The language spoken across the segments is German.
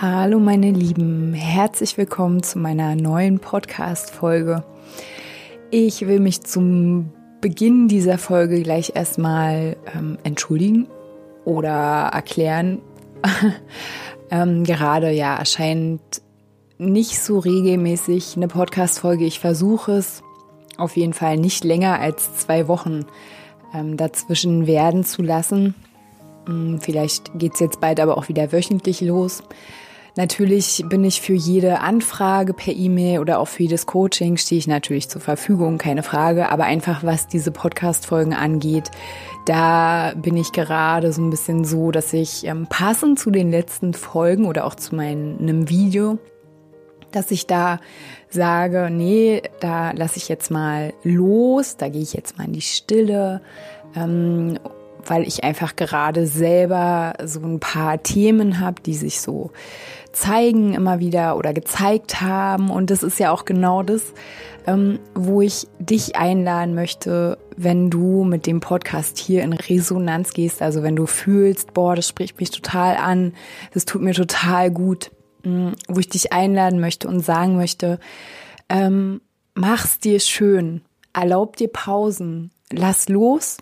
Hallo meine Lieben, herzlich willkommen zu meiner neuen Podcast-Folge. Ich will mich zum Beginn dieser Folge gleich erstmal ähm, entschuldigen oder erklären. ähm, gerade ja erscheint nicht so regelmäßig eine Podcast-Folge. Ich versuche es auf jeden Fall nicht länger als zwei Wochen ähm, dazwischen werden zu lassen. Hm, vielleicht geht es jetzt bald aber auch wieder wöchentlich los. Natürlich bin ich für jede Anfrage per E-Mail oder auch für jedes Coaching stehe ich natürlich zur Verfügung, keine Frage. Aber einfach was diese Podcast-Folgen angeht, da bin ich gerade so ein bisschen so, dass ich ähm, passend zu den letzten Folgen oder auch zu meinem Video, dass ich da sage, nee, da lasse ich jetzt mal los, da gehe ich jetzt mal in die Stille. Ähm, weil ich einfach gerade selber so ein paar Themen habe, die sich so zeigen immer wieder oder gezeigt haben. Und das ist ja auch genau das, ähm, wo ich dich einladen möchte, wenn du mit dem Podcast hier in Resonanz gehst. Also wenn du fühlst, boah, das spricht mich total an, das tut mir total gut, mh, wo ich dich einladen möchte und sagen möchte, ähm, mach's dir schön, erlaub dir Pausen, lass los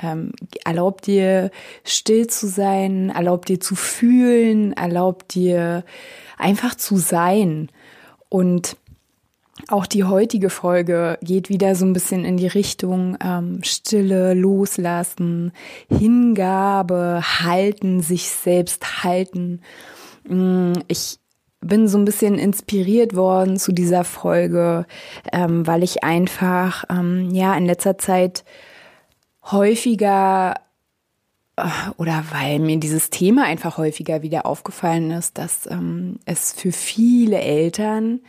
ähm, erlaubt dir still zu sein, erlaubt dir zu fühlen, erlaubt dir einfach zu sein. Und auch die heutige Folge geht wieder so ein bisschen in die Richtung ähm, Stille, Loslassen, Hingabe, halten, sich selbst halten. Mm, ich bin so ein bisschen inspiriert worden zu dieser Folge, ähm, weil ich einfach ähm, ja in letzter Zeit häufiger äh, oder weil mir dieses Thema einfach häufiger wieder aufgefallen ist, dass ähm, es für viele Eltern,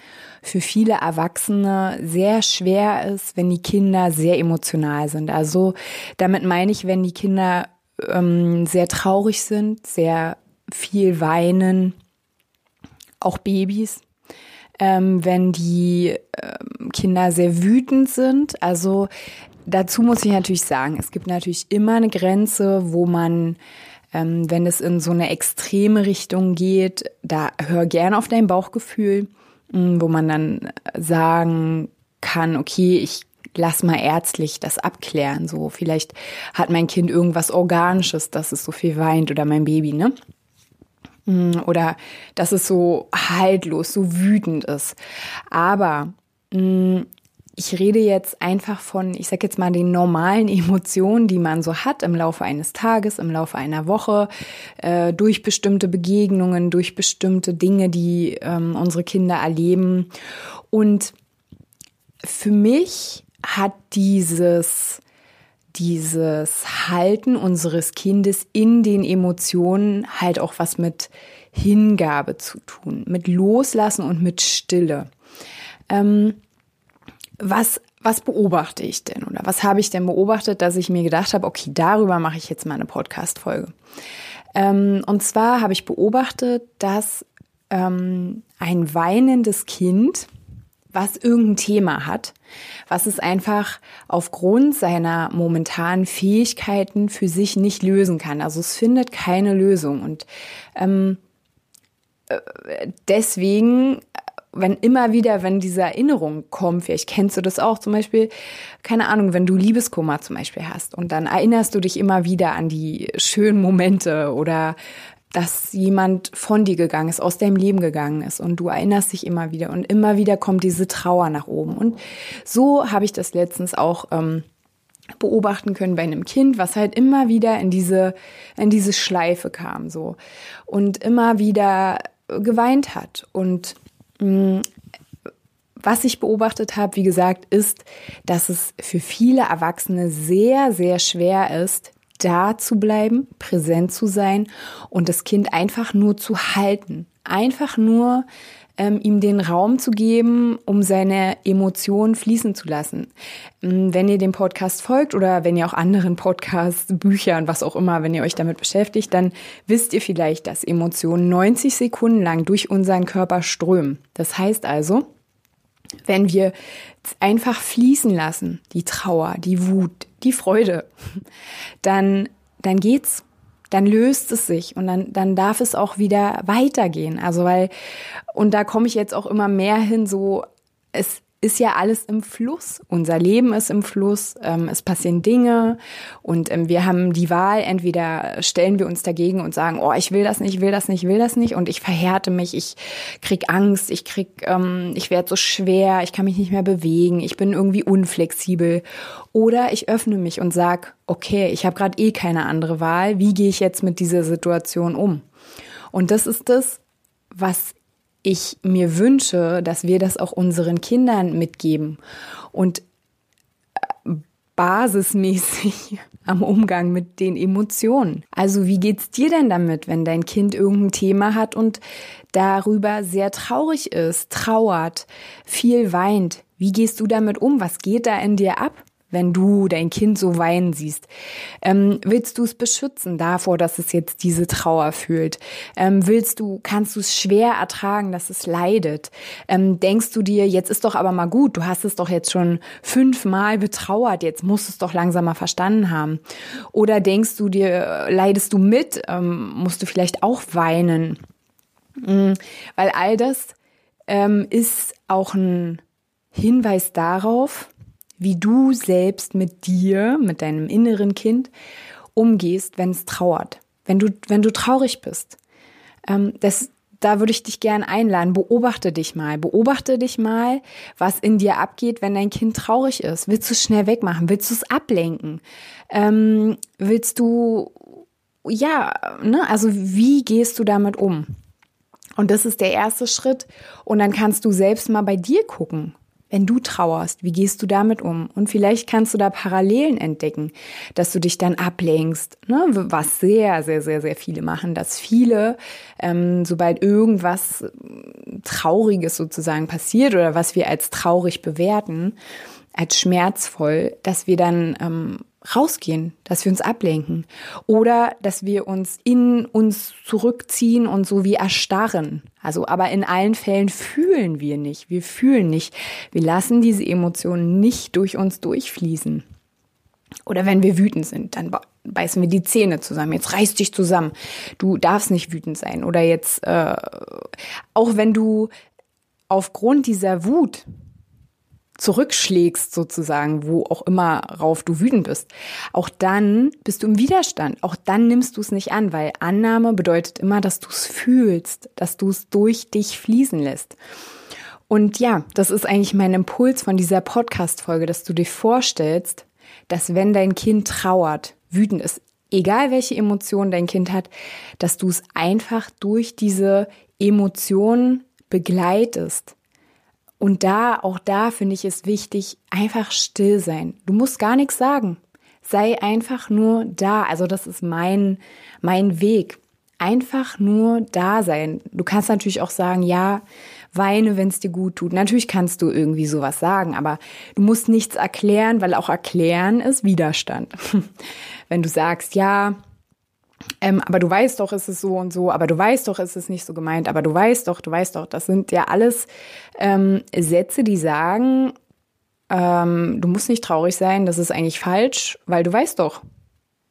für viele Erwachsene sehr schwer ist, wenn die Kinder sehr emotional sind. Also damit meine ich, wenn die Kinder ähm, sehr traurig sind, sehr viel weinen, auch Babys, ähm, wenn die ähm, Kinder sehr wütend sind. Also dazu muss ich natürlich sagen, es gibt natürlich immer eine Grenze, wo man, ähm, wenn es in so eine extreme Richtung geht, da hör gerne auf dein Bauchgefühl, ähm, wo man dann sagen kann, okay, ich lass mal ärztlich das abklären. So, vielleicht hat mein Kind irgendwas Organisches, dass es so viel weint oder mein Baby, ne? Mm, oder dass es so haltlos, so wütend ist. Aber mh, mm, ich rede jetzt einfach von, ich sag jetzt mal, den normalen Emotionen, die man so hat im Laufe eines Tages, im Laufe einer Woche, äh, durch bestimmte Begegnungen, durch bestimmte Dinge, die ähm, unsere Kinder erleben. Und für mich hat dieses, dieses Halten unseres Kindes in den Emotionen halt auch was mit Hingabe zu tun, mit Loslassen und mit Stille. Ähm, was, was beobachte ich denn oder was habe ich denn beobachtet, dass ich mir gedacht habe, okay, darüber mache ich jetzt mal eine Podcast-Folge. Ähm, und zwar habe ich beobachtet, dass ähm, ein weinendes Kind, was irgendein Thema hat, was es einfach aufgrund seiner momentanen Fähigkeiten für sich nicht lösen kann. Also es findet keine Lösung. Und ähm, äh, deswegen wenn immer wieder, wenn diese Erinnerung kommt, vielleicht kennst du das auch, zum Beispiel, keine Ahnung, wenn du Liebeskummer zum Beispiel hast und dann erinnerst du dich immer wieder an die schönen Momente oder dass jemand von dir gegangen ist, aus deinem Leben gegangen ist und du erinnerst dich immer wieder und immer wieder kommt diese Trauer nach oben. Und so habe ich das letztens auch ähm, beobachten können bei einem Kind, was halt immer wieder in diese, in diese Schleife kam, so. Und immer wieder geweint hat und was ich beobachtet habe, wie gesagt, ist, dass es für viele Erwachsene sehr, sehr schwer ist, da zu bleiben, präsent zu sein und das Kind einfach nur zu halten. Einfach nur ähm, ihm den Raum zu geben, um seine Emotionen fließen zu lassen. Ähm, wenn ihr dem Podcast folgt oder wenn ihr auch anderen Podcasts, Büchern, was auch immer, wenn ihr euch damit beschäftigt, dann wisst ihr vielleicht, dass Emotionen 90 Sekunden lang durch unseren Körper strömen. Das heißt also, wenn wir einfach fließen lassen, die Trauer, die Wut, die Freude, dann, dann geht's dann löst es sich und dann, dann darf es auch wieder weitergehen. Also weil, und da komme ich jetzt auch immer mehr hin, so, es, ist ja alles im Fluss. Unser Leben ist im Fluss. Ähm, es passieren Dinge und ähm, wir haben die Wahl. Entweder stellen wir uns dagegen und sagen, oh, ich will das nicht, ich will das nicht, ich will das nicht und ich verhärte mich, ich krieg Angst, ich krieg, ähm, ich werde so schwer, ich kann mich nicht mehr bewegen, ich bin irgendwie unflexibel. Oder ich öffne mich und sag, okay, ich habe gerade eh keine andere Wahl. Wie gehe ich jetzt mit dieser Situation um? Und das ist das, was ich mir wünsche, dass wir das auch unseren Kindern mitgeben und äh, basismäßig am Umgang mit den Emotionen. Also wie geht's dir denn damit, wenn dein Kind irgendein Thema hat und darüber sehr traurig ist, trauert, viel weint? Wie gehst du damit um? Was geht da in dir ab? Wenn du dein Kind so weinen siehst? Ähm, willst du es beschützen davor, dass es jetzt diese Trauer fühlt? Ähm, willst du, kannst du es schwer ertragen, dass es leidet? Ähm, denkst du dir, jetzt ist doch aber mal gut, du hast es doch jetzt schon fünfmal betrauert, jetzt musst du es doch langsam mal verstanden haben. Oder denkst du dir, leidest du mit, ähm, musst du vielleicht auch weinen? Mhm, weil all das ähm, ist auch ein Hinweis darauf, wie du selbst mit dir, mit deinem inneren Kind umgehst, wenn es trauert, wenn du, wenn du traurig bist. Ähm, das, da würde ich dich gern einladen. Beobachte dich mal. Beobachte dich mal, was in dir abgeht, wenn dein Kind traurig ist. Willst du es schnell wegmachen? Willst du es ablenken? Ähm, willst du, ja, ne, also wie gehst du damit um? Und das ist der erste Schritt. Und dann kannst du selbst mal bei dir gucken. Wenn du trauerst, wie gehst du damit um? Und vielleicht kannst du da Parallelen entdecken, dass du dich dann ablenkst, ne? was sehr, sehr, sehr, sehr viele machen, dass viele, ähm, sobald irgendwas äh, Trauriges sozusagen passiert oder was wir als traurig bewerten, als schmerzvoll, dass wir dann ähm, rausgehen, dass wir uns ablenken oder dass wir uns in uns zurückziehen und so wie erstarren. Also, aber in allen Fällen fühlen wir nicht. Wir fühlen nicht. Wir lassen diese Emotionen nicht durch uns durchfließen. Oder wenn wir wütend sind, dann beißen wir die Zähne zusammen. Jetzt reiß dich zusammen. Du darfst nicht wütend sein. Oder jetzt, äh, auch wenn du aufgrund dieser Wut zurückschlägst sozusagen, wo auch immer rauf du wütend bist, auch dann bist du im Widerstand. Auch dann nimmst du es nicht an, weil Annahme bedeutet immer, dass du es fühlst, dass du es durch dich fließen lässt. Und ja, das ist eigentlich mein Impuls von dieser Podcast-Folge, dass du dir vorstellst, dass wenn dein Kind trauert, wütend ist, egal welche Emotionen dein Kind hat, dass du es einfach durch diese Emotionen begleitest und da, auch da finde ich es wichtig, einfach still sein. Du musst gar nichts sagen. Sei einfach nur da. Also das ist mein, mein Weg. Einfach nur da sein. Du kannst natürlich auch sagen, ja, weine, wenn es dir gut tut. Natürlich kannst du irgendwie sowas sagen, aber du musst nichts erklären, weil auch erklären ist Widerstand. wenn du sagst, ja, ähm, aber du weißt doch, ist es so und so, aber du weißt doch, ist es nicht so gemeint, aber du weißt doch, du weißt doch, das sind ja alles ähm, Sätze, die sagen, ähm, du musst nicht traurig sein, das ist eigentlich falsch, weil du weißt doch.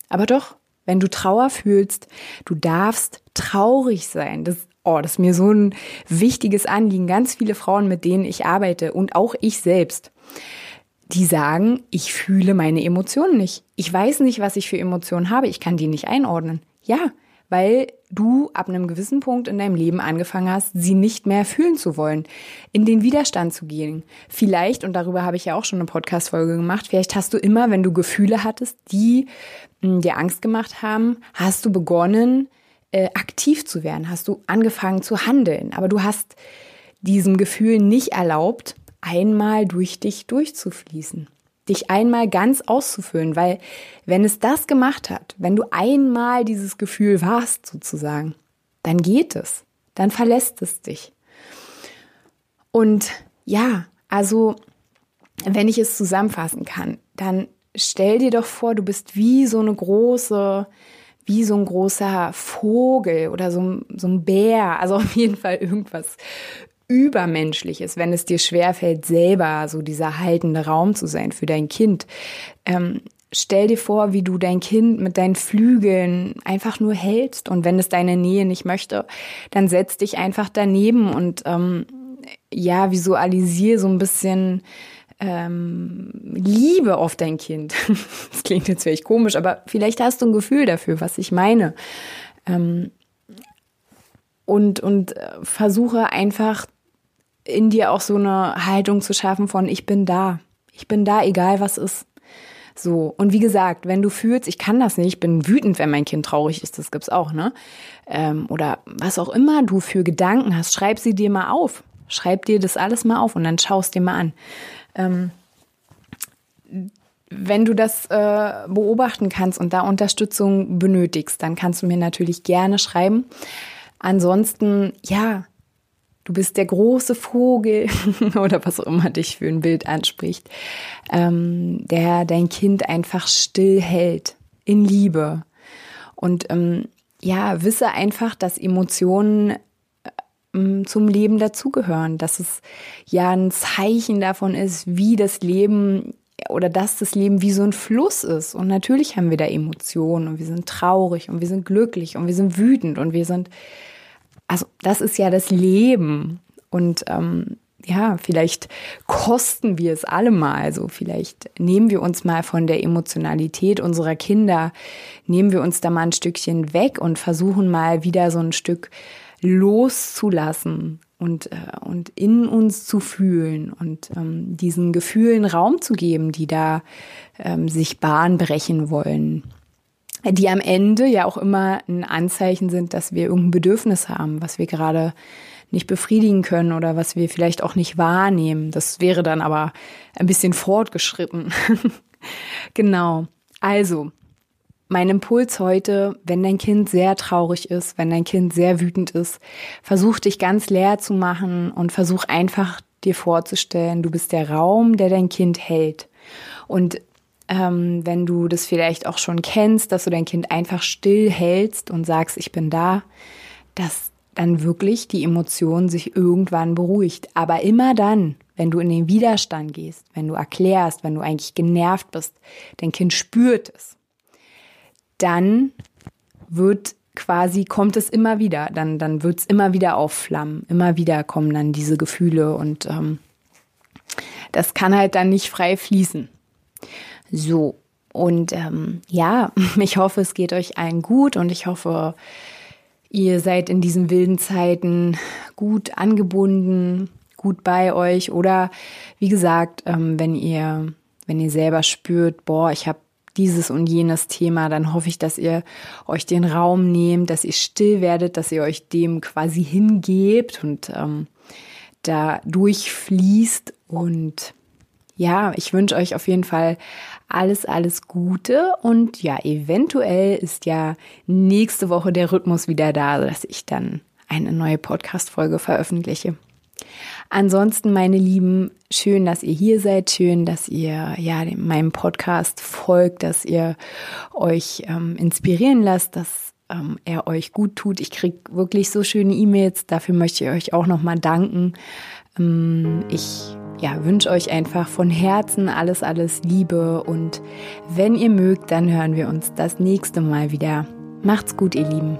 Aber doch, wenn du Trauer fühlst, du darfst traurig sein. Das, oh, das ist mir so ein wichtiges Anliegen. Ganz viele Frauen, mit denen ich arbeite und auch ich selbst die sagen, ich fühle meine Emotionen nicht. Ich weiß nicht, was ich für Emotionen habe. Ich kann die nicht einordnen. Ja, weil du ab einem gewissen Punkt in deinem Leben angefangen hast, sie nicht mehr fühlen zu wollen, in den Widerstand zu gehen. Vielleicht, und darüber habe ich ja auch schon eine Podcast-Folge gemacht, vielleicht hast du immer, wenn du Gefühle hattest, die hm, dir Angst gemacht haben, hast du begonnen, äh, aktiv zu werden, hast du angefangen zu handeln. Aber du hast diesem Gefühl nicht erlaubt, einmal durch dich durchzufließen, dich einmal ganz auszufüllen, weil wenn es das gemacht hat, wenn du einmal dieses Gefühl warst sozusagen, dann geht es, dann verlässt es dich. Und ja, also wenn ich es zusammenfassen kann, dann stell dir doch vor, du bist wie so eine große, wie so ein großer Vogel oder so, so ein Bär, also auf jeden Fall irgendwas Übermenschliches, wenn es dir schwerfällt, selber so dieser haltende Raum zu sein für dein Kind. Ähm, stell dir vor, wie du dein Kind mit deinen Flügeln einfach nur hältst und wenn es deine Nähe nicht möchte, dann setz dich einfach daneben und ähm, ja, visualisier so ein bisschen ähm, Liebe auf dein Kind. das klingt jetzt vielleicht komisch, aber vielleicht hast du ein Gefühl dafür, was ich meine. Ähm, und, und äh, versuche einfach in dir auch so eine Haltung zu schaffen von ich bin da. Ich bin da, egal was ist. So. Und wie gesagt, wenn du fühlst, ich kann das nicht, ich bin wütend, wenn mein Kind traurig ist, das gibt's auch, ne? Ähm, oder was auch immer du für Gedanken hast, schreib sie dir mal auf. Schreib dir das alles mal auf und dann schaust dir mal an. Ähm, wenn du das äh, beobachten kannst und da Unterstützung benötigst, dann kannst du mir natürlich gerne schreiben. Ansonsten, ja, du bist der große Vogel oder was auch immer dich für ein Bild anspricht, ähm, der dein Kind einfach still hält in Liebe. Und ähm, ja, wisse einfach, dass Emotionen ähm, zum Leben dazugehören, dass es ja ein Zeichen davon ist, wie das Leben oder dass das Leben wie so ein Fluss ist. Und natürlich haben wir da Emotionen und wir sind traurig und wir sind glücklich und wir sind wütend und wir sind also das ist ja das Leben. Und ähm, ja, vielleicht kosten wir es alle mal. Also vielleicht nehmen wir uns mal von der Emotionalität unserer Kinder, nehmen wir uns da mal ein Stückchen weg und versuchen mal wieder so ein Stück loszulassen und, äh, und in uns zu fühlen und ähm, diesen Gefühlen Raum zu geben, die da ähm, sich Bahn brechen wollen die am Ende ja auch immer ein Anzeichen sind, dass wir irgendein Bedürfnis haben, was wir gerade nicht befriedigen können oder was wir vielleicht auch nicht wahrnehmen. Das wäre dann aber ein bisschen fortgeschritten. genau. Also, mein Impuls heute, wenn dein Kind sehr traurig ist, wenn dein Kind sehr wütend ist, versuch dich ganz leer zu machen und versuch einfach dir vorzustellen, du bist der Raum, der dein Kind hält. Und ähm, wenn du das vielleicht auch schon kennst, dass du dein Kind einfach still hältst und sagst, ich bin da, dass dann wirklich die Emotion sich irgendwann beruhigt. Aber immer dann, wenn du in den Widerstand gehst, wenn du erklärst, wenn du eigentlich genervt bist, dein Kind spürt es, dann wird quasi, kommt es immer wieder, dann, dann wird es immer wieder aufflammen, immer wieder kommen dann diese Gefühle und ähm, das kann halt dann nicht frei fließen. So, und ähm, ja, ich hoffe, es geht euch allen gut und ich hoffe, ihr seid in diesen wilden Zeiten gut angebunden, gut bei euch. Oder wie gesagt, ähm, wenn ihr wenn ihr selber spürt, boah, ich habe dieses und jenes Thema, dann hoffe ich, dass ihr euch den Raum nehmt, dass ihr still werdet, dass ihr euch dem quasi hingebt und ähm, da durchfließt und ja, ich wünsche euch auf jeden Fall alles, alles Gute und ja, eventuell ist ja nächste Woche der Rhythmus wieder da, dass ich dann eine neue Podcast-Folge veröffentliche. Ansonsten, meine Lieben, schön, dass ihr hier seid, schön, dass ihr ja meinem Podcast folgt, dass ihr euch ähm, inspirieren lasst, dass ähm, er euch gut tut. Ich kriege wirklich so schöne E-Mails, dafür möchte ich euch auch nochmal danken. Ähm, ich ja, wünsche euch einfach von Herzen alles, alles Liebe und wenn ihr mögt, dann hören wir uns das nächste Mal wieder. Macht's gut, ihr Lieben.